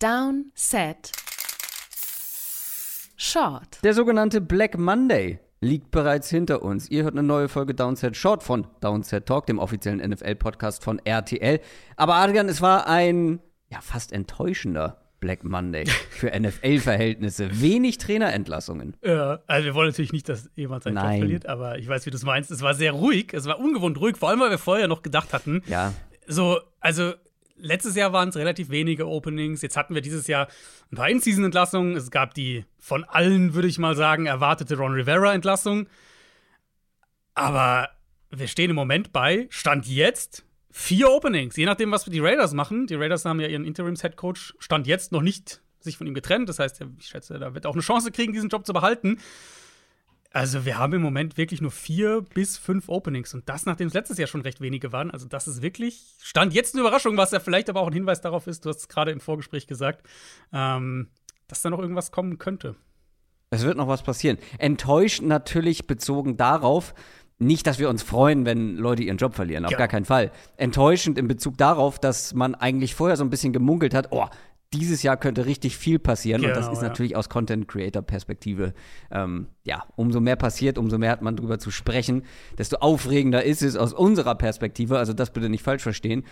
Down, Set, Short. Der sogenannte Black Monday liegt bereits hinter uns. Ihr hört eine neue Folge Downset Short von Downset Talk, dem offiziellen NFL-Podcast von RTL. Aber Adrian, es war ein ja fast enttäuschender Black Monday für NFL-Verhältnisse. Wenig Trainerentlassungen. Ja, also wir wollen natürlich nicht, dass jemand seinen Job verliert, aber ich weiß, wie du es meinst. Es war sehr ruhig, es war ungewohnt ruhig, vor allem, weil wir vorher noch gedacht hatten, ja. so, also letztes Jahr waren es relativ wenige Openings. Jetzt hatten wir dieses Jahr ein paar In-Season-Entlassungen. Es gab die von allen, würde ich mal sagen, erwartete Ron Rivera-Entlassung. Aber wir stehen im Moment bei, Stand jetzt, vier Openings. Je nachdem, was die Raiders machen. Die Raiders haben ja ihren Interims-Headcoach Stand jetzt noch nicht sich von ihm getrennt. Das heißt, ich schätze, da wird auch eine Chance kriegen, diesen Job zu behalten. Also wir haben im Moment wirklich nur vier bis fünf Openings und das, nachdem es letztes Jahr schon recht wenige waren. Also das ist wirklich, stand jetzt eine Überraschung, was ja vielleicht aber auch ein Hinweis darauf ist, du hast es gerade im Vorgespräch gesagt, ähm, dass da noch irgendwas kommen könnte. Es wird noch was passieren. Enttäuscht natürlich bezogen darauf, nicht, dass wir uns freuen, wenn Leute ihren Job verlieren, auf ja. gar keinen Fall. Enttäuschend in Bezug darauf, dass man eigentlich vorher so ein bisschen gemunkelt hat, oh, dieses Jahr könnte richtig viel passieren. Genau, und das genau, ist natürlich aus Content-Creator-Perspektive, ähm, ja, umso mehr passiert, umso mehr hat man drüber zu sprechen, desto aufregender ist es aus unserer Perspektive. Also das bitte nicht falsch verstehen.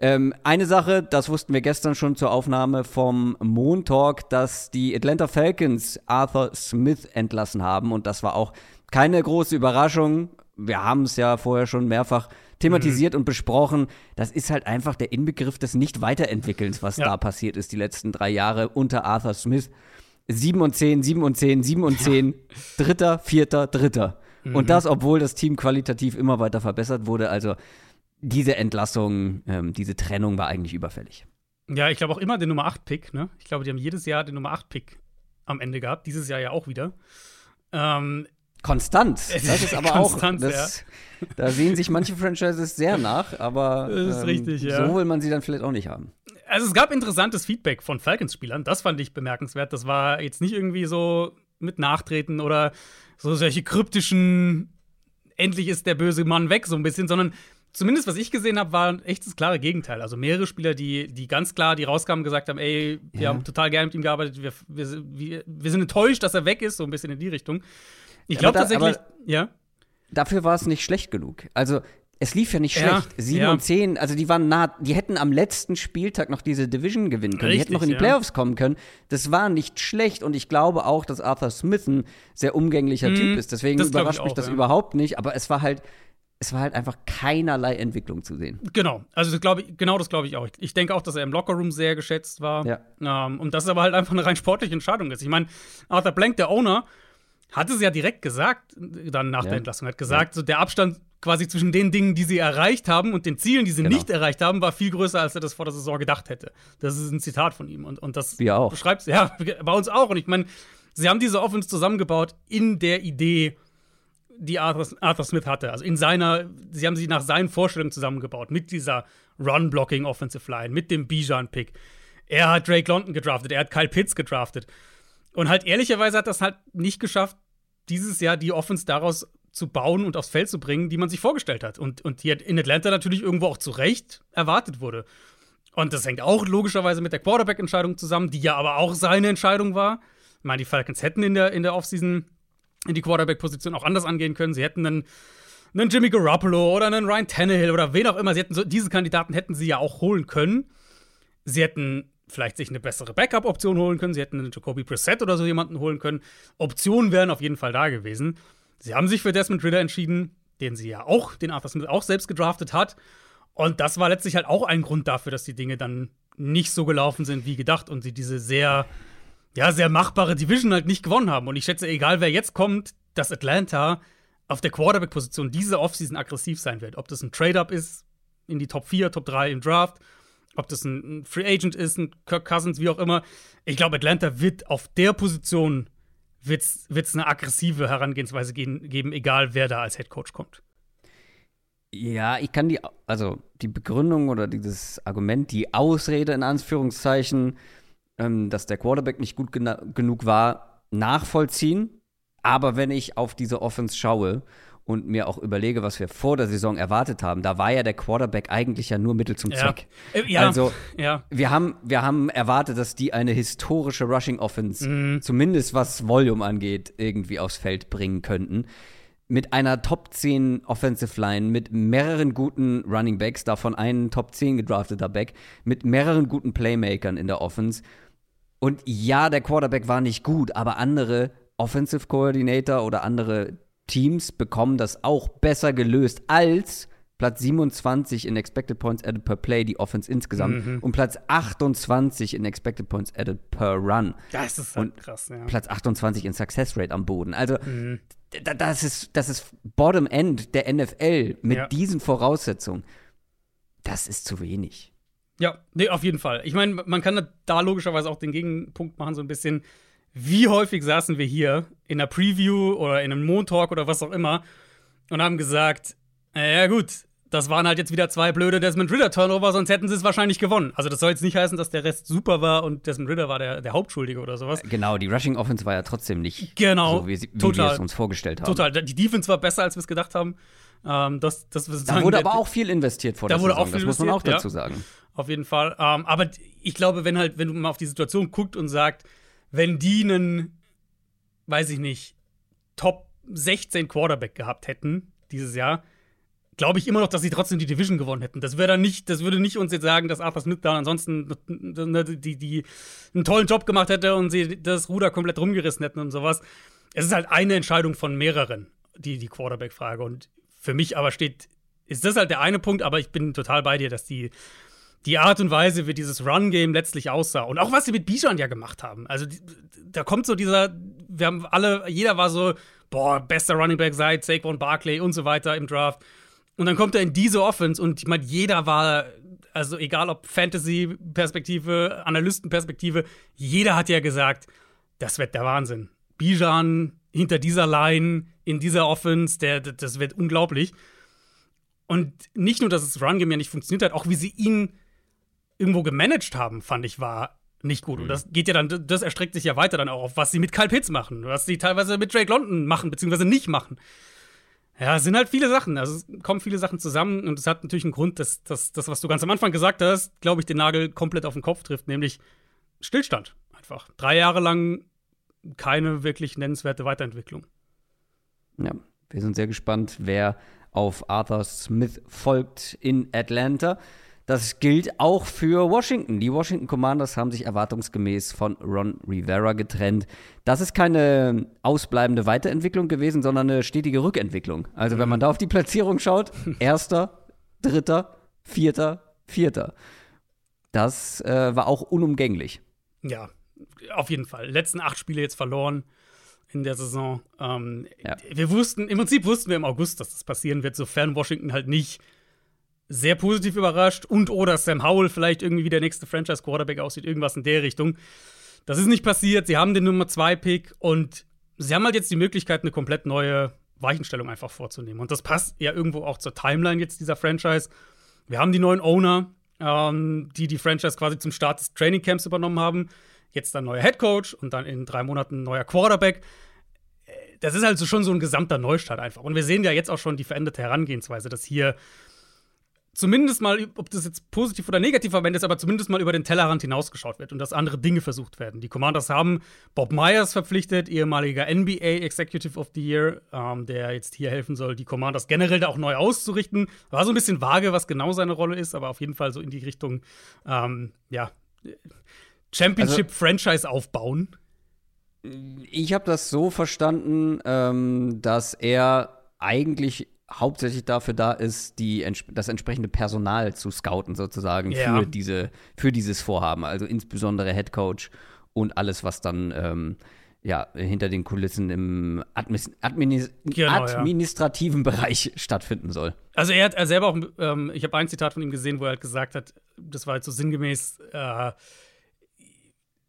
Ähm, eine Sache, das wussten wir gestern schon zur Aufnahme vom Montalk, dass die Atlanta Falcons Arthur Smith entlassen haben. Und das war auch keine große Überraschung. Wir haben es ja vorher schon mehrfach thematisiert mhm. und besprochen. Das ist halt einfach der Inbegriff des Nicht-Weiterentwickelns, was ja. da passiert ist die letzten drei Jahre unter Arthur Smith. 7 und 10, 7 und 10, 7 und 10, ja. dritter, vierter, dritter. Mhm. Und das, obwohl das Team qualitativ immer weiter verbessert wurde. Also diese Entlassung, ähm, diese Trennung war eigentlich überfällig. Ja, ich glaube auch immer den Nummer 8-Pick, ne? Ich glaube, die haben jedes Jahr den Nummer 8-Pick am Ende gehabt, dieses Jahr ja auch wieder. Ähm, Konstant. Das ist aber Konstanz, auch. Das, ja. Da sehen sich manche Franchises sehr nach, aber ähm, richtig, ja. so will man sie dann vielleicht auch nicht haben. Also es gab interessantes Feedback von Falcons-Spielern, das fand ich bemerkenswert. Das war jetzt nicht irgendwie so mit Nachtreten oder so solche kryptischen, endlich ist der böse Mann weg, so ein bisschen, sondern zumindest was ich gesehen habe, war echt das klare Gegenteil. Also mehrere Spieler, die, die ganz klar, die rauskamen, gesagt haben, ey, wir ja. haben total gerne mit ihm gearbeitet, wir, wir, wir, sind enttäuscht, dass er weg ist, so ein bisschen in die Richtung. Ich glaube tatsächlich, ja. Dafür war es nicht schlecht genug. Also es lief ja nicht schlecht. Ja, 7 ja. und 10, also die waren nah, die hätten am letzten Spieltag noch diese Division gewinnen können. Richtig, die hätten noch in die Playoffs kommen können. Das war nicht schlecht und ich glaube auch, dass Arthur Smith ein sehr umgänglicher mhm, Typ ist. Deswegen überrascht auch, mich das ja. überhaupt nicht. Aber es war halt, es war halt einfach keinerlei Entwicklung zu sehen. Genau, also das ich, genau das glaube ich auch. Ich denke auch, dass er im Lockerroom sehr geschätzt war. Ja. Ähm, und das ist aber halt einfach eine rein sportliche Entscheidung ist. Ich meine, Arthur Blank, der Owner, hat es ja direkt gesagt, dann nach ja. der Entlassung, hat gesagt, ja. so der Abstand quasi zwischen den Dingen, die sie erreicht haben und den Zielen, die sie genau. nicht erreicht haben, war viel größer, als er das vor der Saison gedacht hätte. Das ist ein Zitat von ihm. Und, und das Wir auch. beschreibt ja, bei uns auch. Und ich meine, sie haben diese Offense zusammengebaut in der Idee, die Arthur, Arthur, Smith hatte. Also in seiner, sie haben sie nach seinen Vorstellungen zusammengebaut, mit dieser Run-Blocking Offensive Line, mit dem Bijan-Pick. Er hat Drake London gedraftet, er hat Kyle Pitts gedraftet. Und halt ehrlicherweise hat das halt nicht geschafft, dieses Jahr die Offense daraus zu bauen und aufs Feld zu bringen, die man sich vorgestellt hat. Und, und die in Atlanta natürlich irgendwo auch zu Recht erwartet wurde. Und das hängt auch logischerweise mit der Quarterback-Entscheidung zusammen, die ja aber auch seine Entscheidung war. Ich meine, die Falcons hätten in der, in der Offseason in die Quarterback-Position auch anders angehen können. Sie hätten einen, einen Jimmy Garoppolo oder einen Ryan Tannehill oder wen auch immer. Sie hätten so, diese Kandidaten hätten sie ja auch holen können. Sie hätten vielleicht sich eine bessere Backup-Option holen können. Sie hätten einen Jacoby Brissett oder so jemanden holen können. Optionen wären auf jeden Fall da gewesen. Sie haben sich für Desmond Ritter entschieden, den sie ja auch, den Arthur Smith auch selbst gedraftet hat. Und das war letztlich halt auch ein Grund dafür, dass die Dinge dann nicht so gelaufen sind wie gedacht und sie diese sehr, ja, sehr machbare Division halt nicht gewonnen haben. Und ich schätze, egal wer jetzt kommt, dass Atlanta auf der Quarterback-Position diese Offseason aggressiv sein wird. Ob das ein Trade-Up ist in die Top 4, Top 3 im Draft ob das ein Free Agent ist, ein Kirk Cousins, wie auch immer. Ich glaube, Atlanta wird auf der Position wird's, wird's eine aggressive Herangehensweise geben, egal wer da als Head Coach kommt. Ja, ich kann die, also die Begründung oder dieses Argument, die Ausrede in Anführungszeichen, ähm, dass der Quarterback nicht gut genug war, nachvollziehen. Aber wenn ich auf diese Offense schaue und mir auch überlege, was wir vor der Saison erwartet haben, da war ja der Quarterback eigentlich ja nur Mittel zum Zweck. Ja. Äh, ja. Also, ja. wir, haben, wir haben erwartet, dass die eine historische Rushing Offense, Mhm. zumindest was Volume angeht, irgendwie aufs Feld bringen könnten. Mit einer Top 10 Offensive Line, mit mehreren guten Running Backs, davon einen Top 10 gedrafteter Back, mit mehreren guten Playmakern in der Offense. Und ja, der Quarterback war nicht gut, aber andere Offensive Coordinator oder andere Teams bekommen das auch besser gelöst als Platz 27 in Expected Points Added per Play, die Offense insgesamt, und Platz 28 in Expected Points Added per Run. Das ist halt krass, ja. Platz 28 in Success Rate am Boden. Also, da- das, ist, das ist Bottom End der NFL mit Ja. diesen Voraussetzungen. Das ist zu wenig. Ja, nee, auf jeden Fall. Ich meine, man kann da logischerweise auch den Gegenpunkt machen, so ein bisschen. Wie häufig saßen wir hier in einer Preview oder in einem Montalk oder was auch immer und haben gesagt, äh, ja gut, das waren halt jetzt wieder zwei blöde Desmond Ritter Turnover, sonst hätten sie es wahrscheinlich gewonnen. Also das soll jetzt nicht heißen, dass der Rest super war und Desmond Ritter war der, der Hauptschuldige oder sowas. Genau, die Rushing Offense war ja trotzdem nicht Genau, so, wie, sie- wie wir total. es uns vorgestellt haben. Total. Die Defense war besser, als wir es gedacht haben. Ähm, das, das Da wurde aber auch viel investiert vor Da der wurde Saison, auch viel das muss man auch dazu ja. sagen. Auf jeden Fall. Ähm, aber ich glaube, wenn halt, wenn du mal auf die Situation guckt und sagt, wenn die einen, weiß ich nicht, Top 16 Quarterback gehabt hätten dieses Jahr, glaube ich immer noch, dass sie trotzdem die Division gewonnen hätten. Das wäre dann nicht, das würde nicht uns jetzt sagen, dass Arthur Smith da ansonsten ne, die, die einen tollen Job gemacht hätte und sie das Ruder komplett rumgerissen hätten und sowas. Es ist halt eine Entscheidung von mehreren, die, die Quarterback-Frage. Und für mich aber steht, ist das halt der eine Punkt, aber ich bin total bei dir, dass die, die Art und Weise, wie dieses Run-Game letztlich aussah und auch was sie mit Bijan ja gemacht haben. Also da kommt so dieser, wir haben alle, jeder war so, boah, bester Running Back seit Saquon Barkley und so weiter im Draft. Und dann kommt er in diese Offense und ich meine, jeder war, also egal ob Fantasy-Perspektive, Analysten-Perspektive, jeder hat ja gesagt, das wird der Wahnsinn. Bijan hinter dieser Line, in dieser Offense, der, das wird unglaublich. Und nicht nur, dass das Run-Game ja nicht funktioniert hat, auch wie sie ihn irgendwo gemanagt haben, fand ich, war nicht gut. Und das geht ja dann, das erstreckt sich ja weiter dann auch auf, was sie mit Kyle Pitts machen, was sie teilweise mit Drake London machen, beziehungsweise nicht machen. Ja, es sind halt viele Sachen. Also es kommen viele Sachen zusammen und es hat natürlich einen Grund, dass das, was du ganz am Anfang gesagt hast, glaube ich, den Nagel komplett auf den Kopf trifft, nämlich Stillstand einfach. Drei Jahre lang keine wirklich nennenswerte Weiterentwicklung. Ja, wir sind sehr gespannt, wer auf Arthur Smith folgt in Atlanta. Das gilt auch für Washington. Die Washington Commanders haben sich erwartungsgemäß von Ron Rivera getrennt. Das ist keine ausbleibende Weiterentwicklung gewesen, sondern eine stetige Rückentwicklung. Also wenn man da auf die Platzierung schaut, erster, dritter, vierter, vierter. Das äh, war auch unumgänglich. Ja, auf jeden Fall. Letzten acht Spiele jetzt verloren in der Saison. Ähm, Ja. Wir wussten, im Prinzip wussten wir im August, dass das passieren wird, sofern Washington halt nicht sehr positiv überrascht und oder Sam Howell vielleicht irgendwie wie der nächste Franchise-Quarterback aussieht, irgendwas in der Richtung. Das ist nicht passiert. Sie haben den Nummer 2-Pick und sie haben halt jetzt die Möglichkeit, eine komplett neue Weichenstellung einfach vorzunehmen. Und das passt ja irgendwo auch zur Timeline jetzt dieser Franchise. Wir haben die neuen Owner, ähm, die die Franchise quasi zum Start des Trainingcamps übernommen haben. Jetzt dann neuer Head Coach und dann in drei Monaten neuer Quarterback. Äh, Das ist also schon so ein gesamter Neustart einfach. Und wir sehen ja jetzt auch schon die veränderte Herangehensweise, dass hier zumindest mal, ob das jetzt positiv oder negativ verwendet ist, aber zumindest mal über den Tellerrand hinausgeschaut wird und dass andere Dinge versucht werden. Die Commanders haben Bob Myers verpflichtet, ehemaliger NBA Executive of the Year, ähm, der jetzt hier helfen soll, die Commanders generell da auch neu auszurichten. War so ein bisschen vage, was genau seine Rolle ist, aber auf jeden Fall so in die Richtung, ähm, ja, Championship-Franchise aufbauen. Ich habe das so verstanden, ähm, dass er eigentlich hauptsächlich dafür da ist, die, das entsprechende Personal zu scouten, sozusagen, Ja. für, diese, für dieses Vorhaben. Also insbesondere Head Coach und alles, was dann ähm, ja, hinter den Kulissen im Admis Adminis Genau, ja. administrativen Bereich stattfinden soll. Also er hat er selber auch, ähm, ich habe ein Zitat von ihm gesehen, wo er halt gesagt hat, das war jetzt so sinngemäß, äh,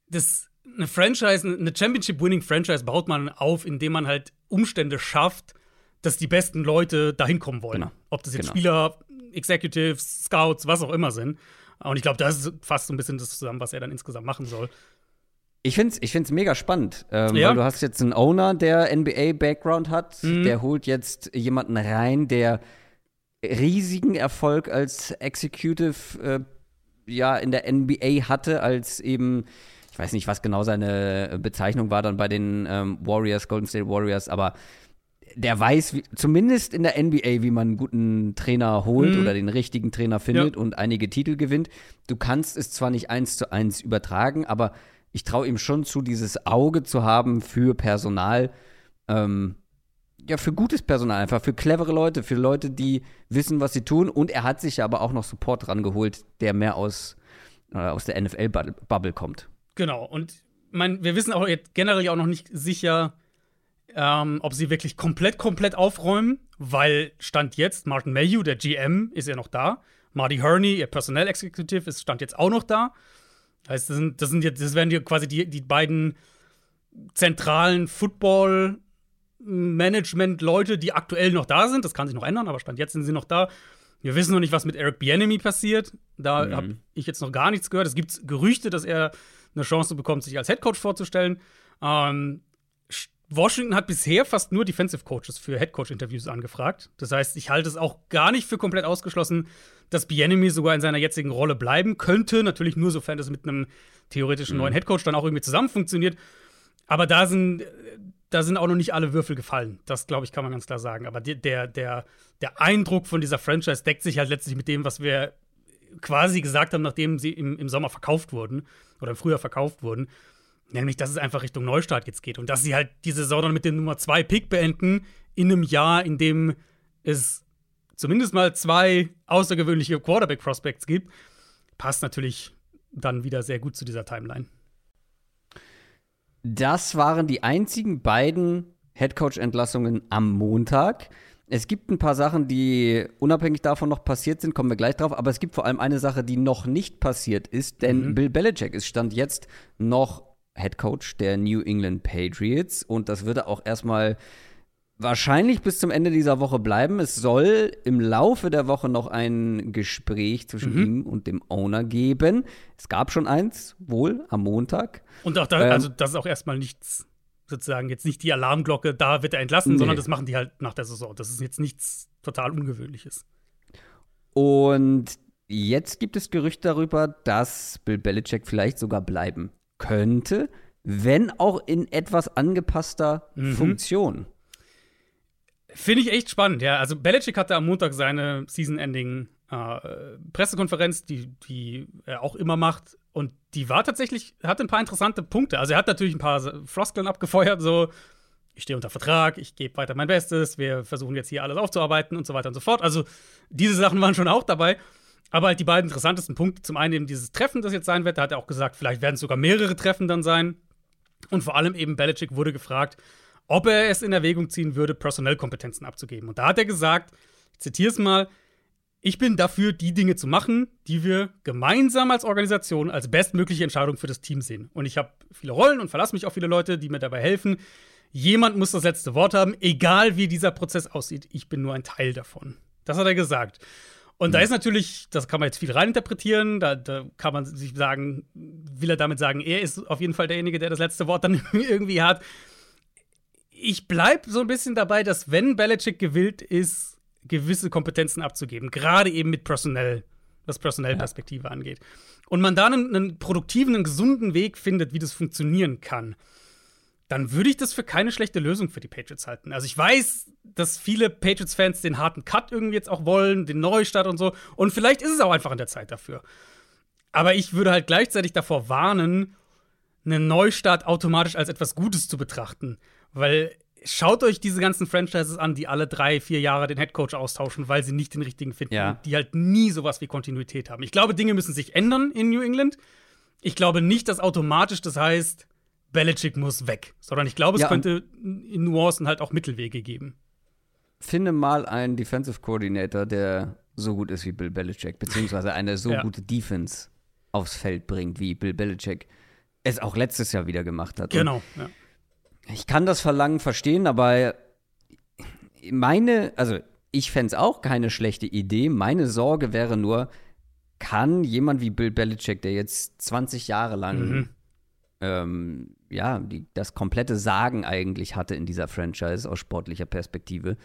das, eine Franchise, eine Championship-Winning-Franchise baut man auf, indem man halt Umstände schafft, dass die besten Leute dahin kommen wollen. Genau. Ob das jetzt Genau. Spieler, Executives, Scouts, was auch immer sind. Und ich glaube, das ist fast so ein bisschen das zusammen, was er dann insgesamt machen soll. Ich finde es ich find's mega spannend, ähm, Ja. weil du hast jetzt einen Owner, der NBA-Background hat, Mhm. der holt jetzt jemanden rein, der riesigen Erfolg als Executive äh, ja in der NBA hatte, als eben, ich weiß nicht, was genau seine Bezeichnung war dann bei den ähm, Warriors, Golden State Warriors, aber der weiß, wie, zumindest in der NBA, wie man einen guten Trainer holt Mhm. oder den richtigen Trainer findet und einige Titel gewinnt. Du kannst es zwar nicht eins zu eins übertragen, aber ich traue ihm schon zu, dieses Auge zu haben für Personal, ähm, ja, für gutes Personal, einfach für clevere Leute, für Leute, die wissen, was sie tun. Und er hat sich ja aber auch noch Support rangeholt, der mehr aus, äh, aus der NFL-Bubble kommt. Genau. Und mein, wir wissen auch jetzt generell ja auch noch nicht sicher, ähm, ob sie wirklich komplett, komplett aufräumen, weil Stand jetzt, Martin Mayhew, der GM, ist ja noch da. Marty Herney, ihr Personnel Executive, ist Stand jetzt auch noch da. Heißt, das sind, das sind jetzt, das werden die quasi die, die beiden zentralen Football-Management-Leute, die aktuell noch da sind. Das kann sich noch ändern, aber Stand jetzt sind sie noch da. Wir wissen noch nicht, was mit Eric Bieniemy passiert. Da Mhm. habe ich jetzt noch gar nichts gehört. Es gibt Gerüchte, dass er eine Chance bekommt, sich als Headcoach vorzustellen. Ähm, Washington hat bisher fast nur Defensive Coaches für Headcoach-Interviews angefragt. Das heißt, ich halte es auch gar nicht für komplett ausgeschlossen, dass Bienemy sogar in seiner jetzigen Rolle bleiben könnte. Natürlich nur, sofern das mit einem theoretischen neuen Headcoach dann auch irgendwie zusammen funktioniert. Aber da sind, da sind auch noch nicht alle Würfel gefallen. Das, glaube ich, kann man ganz klar sagen. Aber der, der, der Eindruck von dieser Franchise deckt sich halt letztlich mit dem, was wir quasi gesagt haben, nachdem sie im, im Sommer verkauft wurden oder im Frühjahr verkauft wurden. Nämlich, dass es einfach Richtung Neustart jetzt geht und dass sie halt die Saison dann mit dem Nummer 2 Pick beenden in einem Jahr, in dem es zumindest mal zwei außergewöhnliche Quarterback-Prospects gibt, passt natürlich dann wieder sehr gut zu dieser Timeline. Das waren die einzigen beiden Headcoach-Entlassungen am Montag. Es gibt ein paar Sachen, die unabhängig davon noch passiert sind, kommen wir gleich drauf, aber es gibt vor allem eine Sache, die noch nicht passiert ist, denn Bill Belichick ist Stand jetzt noch Headcoach der New England Patriots und das würde auch erstmal wahrscheinlich bis zum Ende dieser Woche bleiben. Es soll im Laufe der Woche noch ein Gespräch zwischen ihm und dem Owner geben. Es gab schon eins, wohl am Montag. Und auch da, Ähm. also das ist auch erstmal nichts, sozusagen jetzt nicht die Alarmglocke, da wird er entlassen, Nee. sondern das machen die halt nach der Saison. Das ist jetzt nichts total Ungewöhnliches. Und jetzt gibt es Gerüchte darüber, dass Bill Belichick vielleicht sogar bleiben könnte, wenn auch in etwas angepasster Mhm. Funktion. Finde ich echt spannend, ja. Also Belichick hatte am Montag seine Season-Ending äh, Pressekonferenz, die, die er auch immer macht. Und die war tatsächlich, hatte ein paar interessante Punkte. Also er hat natürlich ein paar Floskeln abgefeuert, so ich stehe unter Vertrag, ich gebe weiter mein Bestes, wir versuchen jetzt hier alles aufzuarbeiten und so weiter und so fort. Also diese Sachen waren schon auch dabei. Aber halt die beiden interessantesten Punkte, zum einen eben dieses Treffen, das jetzt sein wird, da hat er auch gesagt, vielleicht werden es sogar mehrere Treffen dann sein. Und vor allem eben Belichick wurde gefragt, ob er es in Erwägung ziehen würde, Personellkompetenzen abzugeben. Und da hat er gesagt, ich zitiere es mal, ich bin dafür, die Dinge zu machen, die wir gemeinsam als Organisation als bestmögliche Entscheidung für das Team sehen. Und ich habe viele Rollen und verlasse mich auf viele Leute, die mir dabei helfen. Jemand muss das letzte Wort haben, egal wie dieser Prozess aussieht. Ich bin nur ein Teil davon. Das hat er gesagt. Und da ist natürlich, das kann man jetzt viel reininterpretieren, da, da kann man sich sagen, will er damit sagen, er ist auf jeden Fall derjenige, der das letzte Wort dann irgendwie hat. Ich bleibe so ein bisschen dabei, dass wenn Belichick gewillt ist, gewisse Kompetenzen abzugeben, gerade eben mit Personell, was Personellperspektive angeht, und man da einen, einen produktiven, einen gesunden Weg findet, wie das funktionieren kann, dann würde ich das für keine schlechte Lösung für die Patriots halten. Also ich weiß, dass viele Patriots-Fans den harten Cut irgendwie jetzt auch wollen, den Neustart und so. Und vielleicht ist es auch einfach an der Zeit dafür. Aber ich würde halt gleichzeitig davor warnen, einen Neustart automatisch als etwas Gutes zu betrachten. Weil schaut euch diese ganzen Franchises an, die alle drei, vier Jahre den Headcoach austauschen, weil sie nicht den richtigen finden. Ja. Die halt nie sowas wie Kontinuität haben. Ich glaube, Dinge müssen sich ändern in New England. Ich glaube nicht, dass automatisch das heißt, Belichick muss weg. Sondern ich glaube, es Ja, könnte in Nuancen halt auch Mittelwege geben. Finde mal einen Defensive Coordinator, der so gut ist wie Bill Belichick, beziehungsweise eine so Ja. gute Defense aufs Feld bringt, wie Bill Belichick es auch letztes Jahr wieder gemacht hat. Genau. Ja. Ich kann das Verlangen verstehen, aber meine, also ich fände es auch keine schlechte Idee. Meine Sorge wäre nur, kann jemand wie Bill Belichick, der jetzt 20 Jahre lang Mhm. Ähm, ja, die, das komplette Sagen eigentlich hatte in dieser Franchise aus sportlicher Perspektive,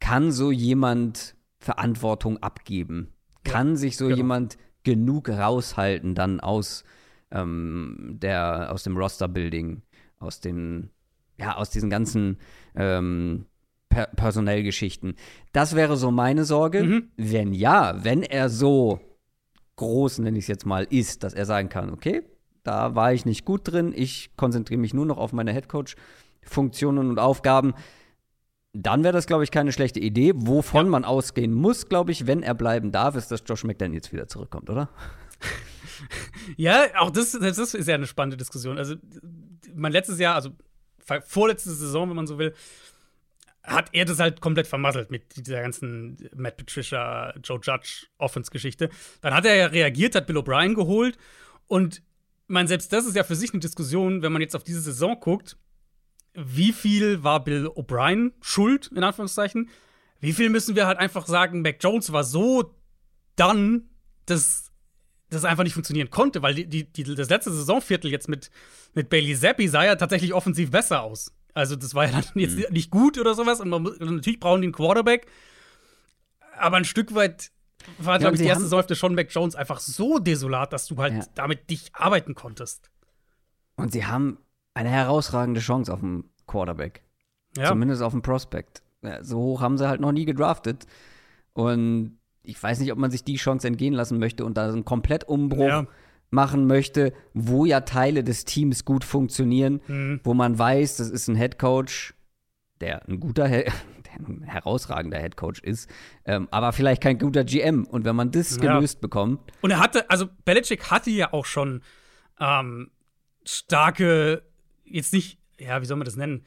kann so jemand Verantwortung abgeben? Kann ja, sich so genau. jemand genug raushalten dann aus, ähm, der, aus dem Roster-Building, aus den, ja, aus diesen ganzen ähm, per Personellgeschichten? Das wäre so meine Sorge. Mhm. Wenn ja, wenn er so groß, nenne ich es jetzt mal, ist, dass er sagen kann, okay, da war ich nicht gut drin, ich konzentriere mich nur noch auf meine Headcoach-Funktionen und Aufgaben, dann wäre das, glaube ich, keine schlechte Idee. Wovon ja. man ausgehen muss, glaube ich, wenn er bleiben darf, ist, dass Josh McDaniels wieder zurückkommt, oder? ja, auch das, das ist ja eine spannende Diskussion. Also, mein letztes Jahr, also vorletzte Saison, wenn man so will, hat er das halt komplett vermasselt mit dieser ganzen Matt Patricia, Joe Judge Offense-Geschichte. Dann hat er ja reagiert, hat Bill O'Brien geholt und man selbst das ist ja für sich eine Diskussion, wenn man jetzt auf diese Saison guckt, wie viel war Bill O'Brien schuld, in Anführungszeichen? Wie viel müssen wir halt einfach sagen, Mac Jones war so dann, dass das einfach nicht funktionieren konnte, weil die, die, die, das letzte Saisonviertel jetzt mit, mit Bailey Zappi sah ja tatsächlich offensiv besser aus. Also, das war ja dann jetzt mhm. nicht gut oder sowas. Und man, natürlich brauchen die einen Quarterback. Aber ein Stück weit war, glaube ich, die erste Säufte schon Mac Jones einfach so desolat, dass du halt ja. damit dich arbeiten konntest. Und sie haben eine herausragende Chance auf dem Quarterback. Ja. Zumindest auf dem Prospect. So hoch haben sie halt noch nie gedraftet. Und ich weiß nicht, ob man sich die Chance entgehen lassen möchte und da einen Komplettumbruch ja. machen möchte, wo ja Teile des Teams gut funktionieren, mhm. wo man weiß, das ist ein Head Coach, der ein guter, ein herausragender Head Coach ist, ähm, aber vielleicht kein guter GM. Und wenn man das ja. gelöst bekommt. Und er hatte, also Belichick hatte ja auch schon ähm, starke, jetzt nicht, ja, wie soll man das nennen?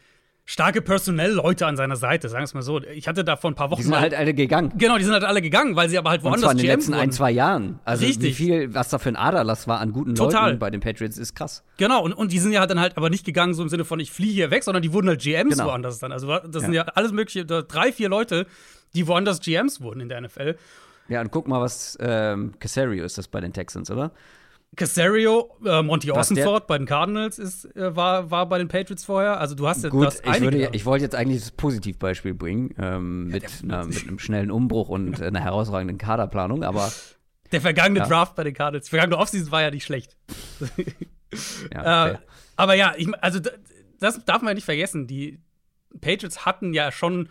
Starke Personell-Leute an seiner Seite, sagen wir es mal so. Ich hatte da vor ein paar Wochen. Die sind halt alle gegangen. Genau, die sind halt alle gegangen, weil sie aber halt woanders zwar in den letzten wurden. ein, zwei Jahren. Also Richtig. wie viel, was da für ein Aderlass war an guten Total. Leuten bei den Patriots, ist krass. Genau, und, und die sind ja dann halt aber nicht gegangen so im Sinne von, ich fliehe hier weg, sondern die wurden halt GMs genau. woanders dann. Also das ja. sind ja alles mögliche, drei, vier Leute, die woanders GMs wurden in der NFL. Ja, und guck mal, was ähm, Casario ist das bei den Texans, oder? Casario, äh, Monty Ossenford bei den Cardinals ist, äh, war, war bei den Patriots vorher. Also du hast ja Gut, ich, würde, ich wollte jetzt eigentlich das Positivbeispiel bringen, ähm, mit, einer, mit einem schnellen Umbruch und einer herausragenden Kaderplanung, aber. Der vergangene ja. Draft bei den Cardinals, vergangene Offseason war ja nicht schlecht. ja, äh, aber ja, ich, also das darf man ja nicht vergessen. Die Patriots hatten ja schon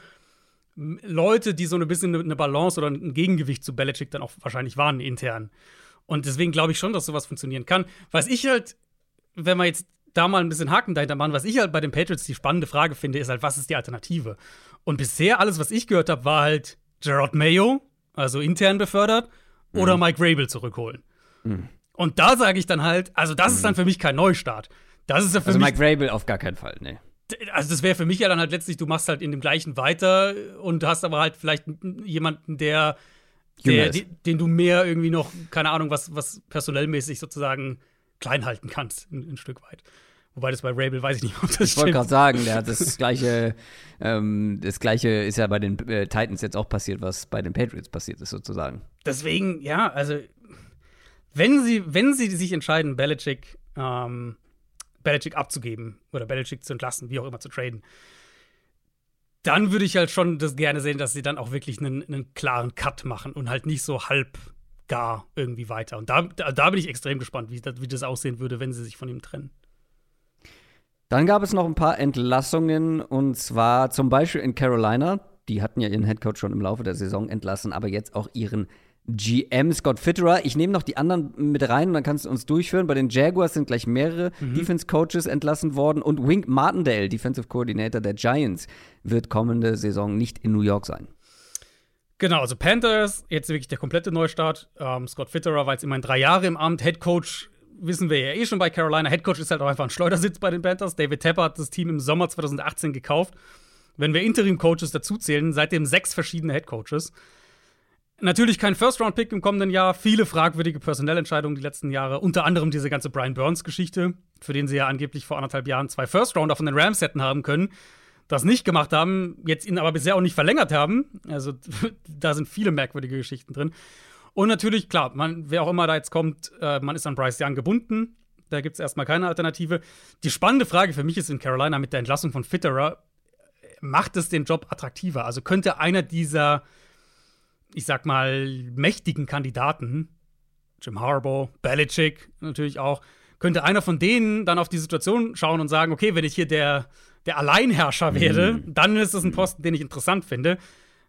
Leute, die so ein bisschen eine Balance oder ein Gegengewicht zu Belichick dann auch wahrscheinlich waren intern. Und deswegen glaube ich schon, dass sowas funktionieren kann. Was ich halt, wenn wir jetzt da mal ein bisschen Haken dahinter machen, was ich halt bei den Patriots die spannende Frage finde, ist halt, was ist die Alternative? Und bisher alles, was ich gehört habe, war halt Gerard Mayo, also intern befördert, mhm. oder Mike Rabel zurückholen. Mhm. Und da sage ich dann halt, also das mhm. ist dann für mich kein Neustart. Das ist ja für also mich. Mike Rabel auf gar keinen Fall, ne. Also das wäre für mich ja dann halt letztlich, du machst halt in dem gleichen weiter und hast aber halt vielleicht jemanden, der der, den du mehr irgendwie noch, keine Ahnung, was, was personellmäßig sozusagen klein halten kannst, ein, ein Stück weit. Wobei das bei Rabel weiß ich nicht, ob das Ich wollte gerade sagen, der hat das gleiche, ähm, das gleiche ist ja bei den äh, Titans jetzt auch passiert, was bei den Patriots passiert ist, sozusagen. Deswegen, ja, also wenn sie, wenn sie sich entscheiden, Belichick, ähm, Belichick abzugeben oder Belichick zu entlassen, wie auch immer zu traden, dann würde ich halt schon das gerne sehen, dass sie dann auch wirklich einen, einen klaren Cut machen und halt nicht so halb gar irgendwie weiter. Und da, da, bin ich extrem gespannt, wie das, wie das aussehen würde, wenn sie sich von ihm trennen. Dann gab es noch ein paar Entlassungen und zwar zum Beispiel in Carolina. Die hatten ja ihren Headcoach schon im Laufe der Saison entlassen, aber jetzt auch ihren GM Scott Fitterer. Ich nehme noch die anderen mit rein und dann kannst du uns durchführen. Bei den Jaguars sind gleich mehrere mhm. Defense Coaches entlassen worden und Wink Martindale, Defensive Coordinator der Giants, wird kommende Saison nicht in New York sein. Genau, also Panthers, jetzt wirklich der komplette Neustart. Ähm, Scott Fitterer war jetzt immerhin drei Jahre im Amt. Head Coach wissen wir ja eh schon bei Carolina. Head Coach ist halt auch einfach ein Schleudersitz bei den Panthers. David Tepper hat das Team im Sommer 2018 gekauft. Wenn wir Interim-Coaches dazuzählen, seitdem sechs verschiedene Head Coaches. Natürlich kein First-Round-Pick im kommenden Jahr. Viele fragwürdige Personellentscheidungen die letzten Jahre. Unter anderem diese ganze Brian Burns-Geschichte, für den sie ja angeblich vor anderthalb Jahren zwei First-Rounder von den Rams hätten haben können. Das nicht gemacht haben, jetzt ihn aber bisher auch nicht verlängert haben. Also da sind viele merkwürdige Geschichten drin. Und natürlich, klar, man, wer auch immer da jetzt kommt, äh, man ist an Bryce Young gebunden. Da gibt es erstmal keine Alternative. Die spannende Frage für mich ist in Carolina mit der Entlassung von Fitterer, macht es den Job attraktiver? Also könnte einer dieser, ich sag mal, mächtigen Kandidaten, Jim Harbaugh, Belichick natürlich auch, könnte einer von denen dann auf die Situation schauen und sagen, okay, wenn ich hier der, der Alleinherrscher werde, mhm. dann ist das ein Posten, den ich interessant finde.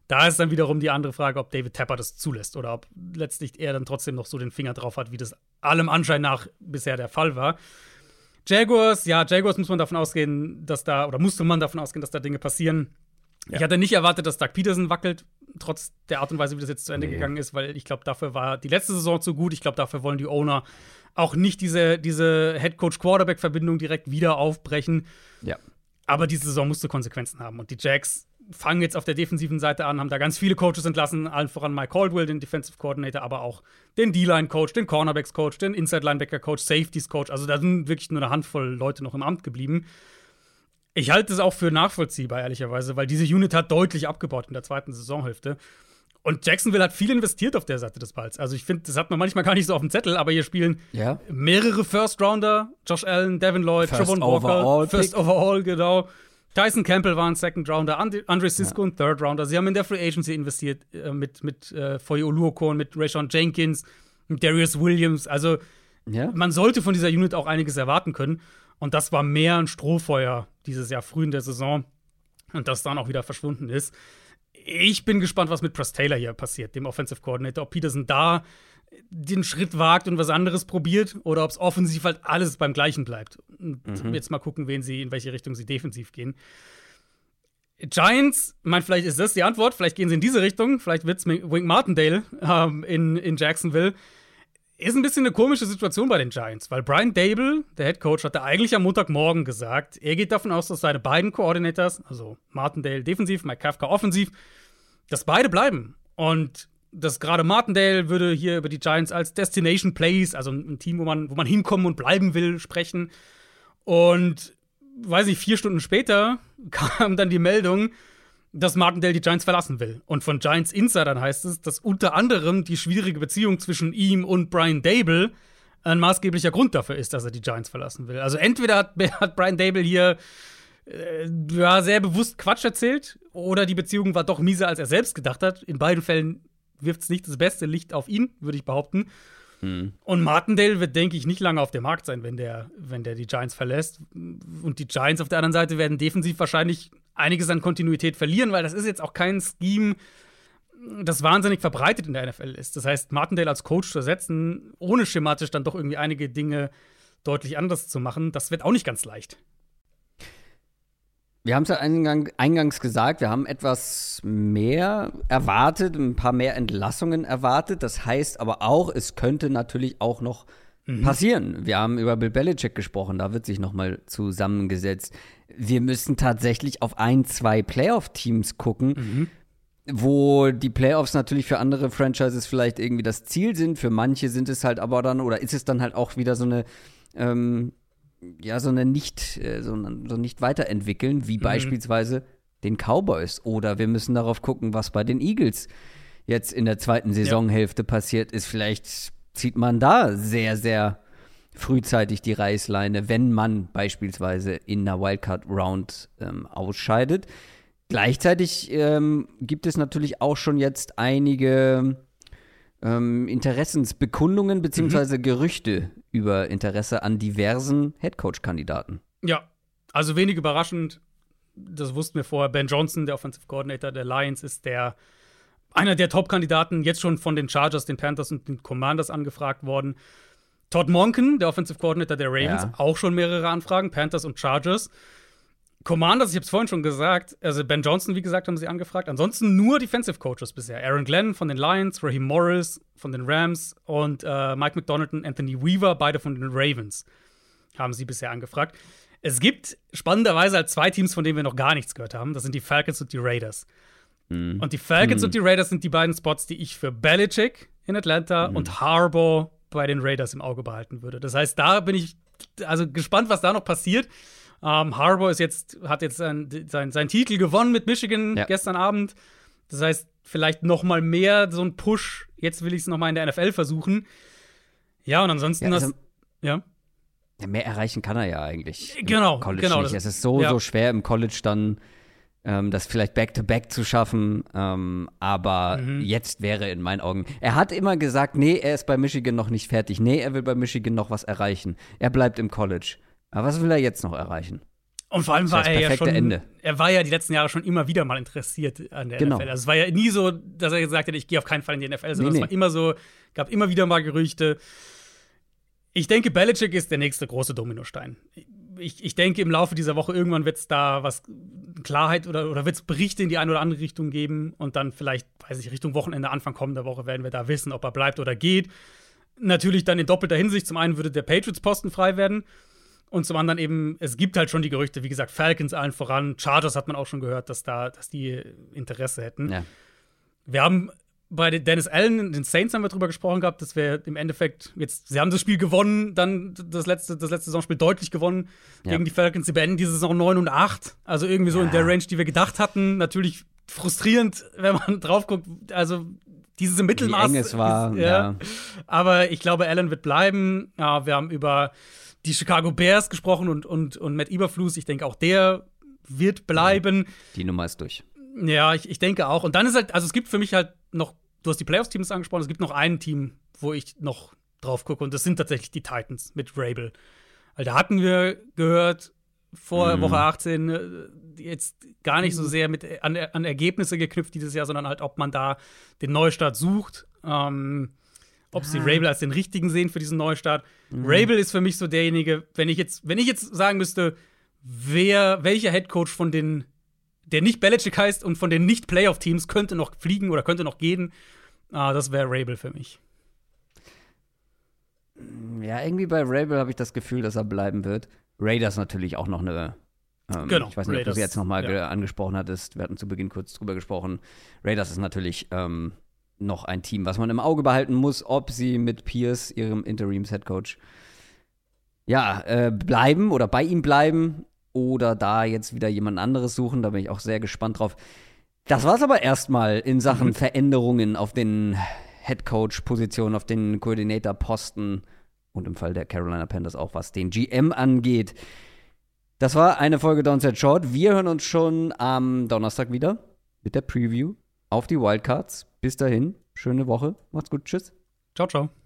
Da ist dann wiederum die andere Frage, ob David Tepper das zulässt oder ob letztlich er dann trotzdem noch so den Finger drauf hat, wie das allem Anschein nach bisher der Fall war. Jaguars, ja, Jaguars muss man davon ausgehen, dass da, oder musste man davon ausgehen, dass da Dinge passieren. Ja. Ich hatte nicht erwartet, dass Doug Peterson wackelt, trotz der Art und Weise, wie das jetzt zu Ende nee. gegangen ist, weil ich glaube, dafür war die letzte Saison zu gut. Ich glaube, dafür wollen die Owner auch nicht diese, diese Head-Coach-Quarterback-Verbindung direkt wieder aufbrechen. Ja. Aber diese Saison musste Konsequenzen haben. Und die Jacks fangen jetzt auf der defensiven Seite an, haben da ganz viele Coaches entlassen, allen voran Mike Caldwell, den Defensive Coordinator, aber auch den D-Line-Coach, den Cornerbacks-Coach, den Inside-Linebacker-Coach, Safeties-Coach. Also da sind wirklich nur eine Handvoll Leute noch im Amt geblieben. Ich halte es auch für nachvollziehbar, ehrlicherweise, weil diese Unit hat deutlich abgebaut in der zweiten Saisonhälfte. Und Jacksonville hat viel investiert auf der Seite des Balls. Also ich finde, das hat man manchmal gar nicht so auf dem Zettel, aber hier spielen ja. mehrere First-Rounder, Josh Allen, Devin Lloyd, Javon Walker, First Overall, genau. Tyson Campbell war ein Second Rounder, And Andre Sisko ja. ein Third Rounder. Sie haben in der Free Agency investiert äh, mit, mit äh, Foye Oluokon, mit Rayshon Jenkins, mit Darius Williams. Also ja. man sollte von dieser Unit auch einiges erwarten können. Und das war mehr ein Strohfeuer dieses Jahr früh in der Saison. Und das dann auch wieder verschwunden ist. Ich bin gespannt, was mit Press Taylor hier passiert, dem Offensive Coordinator. Ob Peterson da den Schritt wagt und was anderes probiert oder ob es offensiv halt alles beim Gleichen bleibt. Und mhm. jetzt mal gucken, wen sie, in welche Richtung sie defensiv gehen. Giants, ich meine, vielleicht ist das die Antwort, vielleicht gehen sie in diese Richtung, vielleicht wird es Wink Martindale ähm, in, in Jacksonville. Ist ein bisschen eine komische Situation bei den Giants, weil Brian Dable, der Head Coach, hatte eigentlich am Montagmorgen gesagt, er geht davon aus, dass seine beiden Coordinators, also Martindale defensiv, Mike Kafka offensiv, dass beide bleiben. Und dass gerade Martindale würde hier über die Giants als Destination Place, also ein Team, wo man, wo man hinkommen und bleiben will, sprechen. Und weiß ich, vier Stunden später kam dann die Meldung, dass Martindale die Giants verlassen will. Und von Giants Insidern heißt es, dass unter anderem die schwierige Beziehung zwischen ihm und Brian Dable ein maßgeblicher Grund dafür ist, dass er die Giants verlassen will. Also entweder hat, hat Brian Dable hier äh, ja, sehr bewusst Quatsch erzählt oder die Beziehung war doch mieser, als er selbst gedacht hat. In beiden Fällen wirft es nicht das beste Licht auf ihn, würde ich behaupten. Hm. Und Martindale wird, denke ich, nicht lange auf dem Markt sein, wenn der, wenn der die Giants verlässt. Und die Giants auf der anderen Seite werden defensiv wahrscheinlich einiges an Kontinuität verlieren, weil das ist jetzt auch kein Scheme, das wahnsinnig verbreitet in der NFL ist. Das heißt, Martindale als Coach zu ersetzen, ohne schematisch dann doch irgendwie einige Dinge deutlich anders zu machen, das wird auch nicht ganz leicht. Wir haben es ja eingang, eingangs gesagt, wir haben etwas mehr erwartet, ein paar mehr Entlassungen erwartet. Das heißt aber auch, es könnte natürlich auch noch mhm. passieren. Wir haben über Bill Belichick gesprochen, da wird sich noch mal zusammengesetzt. Wir müssen tatsächlich auf ein, zwei Playoff-Teams gucken. Mhm wo die Playoffs natürlich für andere Franchises vielleicht irgendwie das Ziel sind, für manche sind es halt aber dann, oder ist es dann halt auch wieder so eine ähm, ja, so eine nicht, äh, so, so nicht weiterentwickeln, wie mhm. beispielsweise den Cowboys. Oder wir müssen darauf gucken, was bei den Eagles jetzt in der zweiten Saisonhälfte ja. passiert ist. Vielleicht zieht man da sehr, sehr frühzeitig die Reißleine, wenn man beispielsweise in einer Wildcard-Round ähm, ausscheidet. Gleichzeitig ähm, gibt es natürlich auch schon jetzt einige ähm, Interessensbekundungen bzw. Mhm. Gerüchte über Interesse an diversen Headcoach-Kandidaten. Ja, also wenig überraschend. Das wussten wir vorher. Ben Johnson, der Offensive Coordinator der Lions, ist der einer der Top-Kandidaten, jetzt schon von den Chargers, den Panthers und den Commanders angefragt worden. Todd Monken, der Offensive Coordinator der Ravens, ja. auch schon mehrere Anfragen, Panthers und Chargers. Commanders, ich habe es vorhin schon gesagt, also Ben Johnson, wie gesagt, haben sie angefragt. Ansonsten nur Defensive Coaches bisher. Aaron Glenn von den Lions, Raheem Morris von den Rams und äh, Mike McDonald und Anthony Weaver, beide von den Ravens, haben sie bisher angefragt. Es gibt spannenderweise halt zwei Teams, von denen wir noch gar nichts gehört haben. Das sind die Falcons und die Raiders. Mhm. Und die Falcons mhm. und die Raiders sind die beiden Spots, die ich für Belichick in Atlanta mhm. und Harbour bei den Raiders im Auge behalten würde. Das heißt, da bin ich also gespannt, was da noch passiert. Ähm, Harbour ist jetzt, hat jetzt sein, sein, seinen Titel gewonnen mit Michigan ja. gestern Abend. Das heißt, vielleicht noch mal mehr so ein Push. Jetzt will ich es noch mal in der NFL versuchen. Ja, und ansonsten ja, also, ja. Ja, mehr erreichen kann er ja eigentlich. Genau, College genau. Nicht. Es ist so, ja. so schwer im College dann ähm, das vielleicht back-to-back zu schaffen. Ähm, aber Mhm. jetzt wäre in meinen Augen. Er hat immer gesagt, nee, er ist bei Michigan noch nicht fertig. Nee, er will bei Michigan noch was erreichen. Er bleibt im College. Aber was will er jetzt noch erreichen? Und vor allem Das war heißt, er ja schon, Ende. er war ja die letzten Jahre schon immer wieder mal interessiert an der Genau. NFL. Also es war ja nie so, dass er gesagt hat, ich gehe auf keinen Fall in die NFL, sondern Nee, es war nee. immer so, gab immer wieder mal Gerüchte. Ich denke, Belichick ist der nächste große Dominostein. Ich, ich denke, im Laufe dieser Woche irgendwann wird es da was Klarheit oder, oder wird es Berichte in die eine oder andere Richtung geben und dann vielleicht, weiß ich, Richtung Wochenende, Anfang kommender Woche werden wir da wissen, ob er bleibt oder geht. Natürlich dann in doppelter Hinsicht. Zum einen würde der Patriots-Posten frei werden. Und zum anderen eben, es gibt halt schon die Gerüchte, wie gesagt, Falcons allen voran, Chargers hat man auch schon gehört, dass da, dass die Interesse hätten. Ja. Wir haben bei den Dennis Allen, den Saints haben wir drüber gesprochen gehabt, dass wir im Endeffekt jetzt, sie haben das Spiel gewonnen, dann das letzte, das letzte Saisonspiel deutlich gewonnen Ja. gegen die Falcons. Sie beenden diese Saison 9 und 8. Also irgendwie so in der Range, die wir gedacht hatten. Natürlich frustrierend, wenn man drauf guckt. Also dieses Mittelmaß. eng es war, ist, ja. Aber ich glaube, Allen wird bleiben. Ja, wir haben über die Chicago Bears gesprochen und, und, und Matt Eberflus. Ich denke, auch der wird bleiben. Die Nummer ist durch. Ja, ich, ich denke auch. Und dann ist halt, also es gibt für mich halt noch, du hast die Playoffs-Teams angesprochen, es gibt noch ein Team, wo ich noch drauf gucke, und das sind tatsächlich die Titans mit Rabel. Weil da hatten wir gehört, vor Mhm. Woche 18, äh, jetzt gar nicht so sehr mit an, an Ergebnisse geknüpft dieses Jahr, sondern halt, ob man da den Neustart sucht. Ähm, ob sie Rabel als den richtigen sehen für diesen Neustart. Rabel ist für mich so derjenige, wenn ich jetzt, wenn ich jetzt sagen müsste, wer, welcher Headcoach von den, der nicht Belichick heißt und von den nicht Playoff-Teams könnte noch fliegen oder könnte noch gehen, ah, das wäre Rabel für mich. Ja, irgendwie bei Rabel habe ich das Gefühl, dass er bleiben wird. Raiders natürlich auch noch eine. Ähm, Genau, Ich weiß nicht, ob du Raiders, sie jetzt nochmal ja. angesprochen hattest. Wir hatten zu Beginn kurz drüber gesprochen. Raiders ist natürlich ähm, noch ein Team, was man im Auge behalten muss, ob sie mit Pierce, ihrem Interims-Headcoach, ja, äh, bleiben oder bei ihm bleiben oder da jetzt wieder jemand anderes suchen. Da bin ich auch sehr gespannt drauf. Das war's aber erstmal in Sachen Mhm. Veränderungen auf den Headcoach-Positionen, auf den Coordinator-Posten und im Fall der Carolina Panthers auch, was den GM angeht. Das war eine Folge Downset Short. Wir hören uns schon am Donnerstag wieder mit der Preview auf die Wildcards. Bis dahin, schöne Woche. Macht's gut. Tschüss. Ciao, ciao.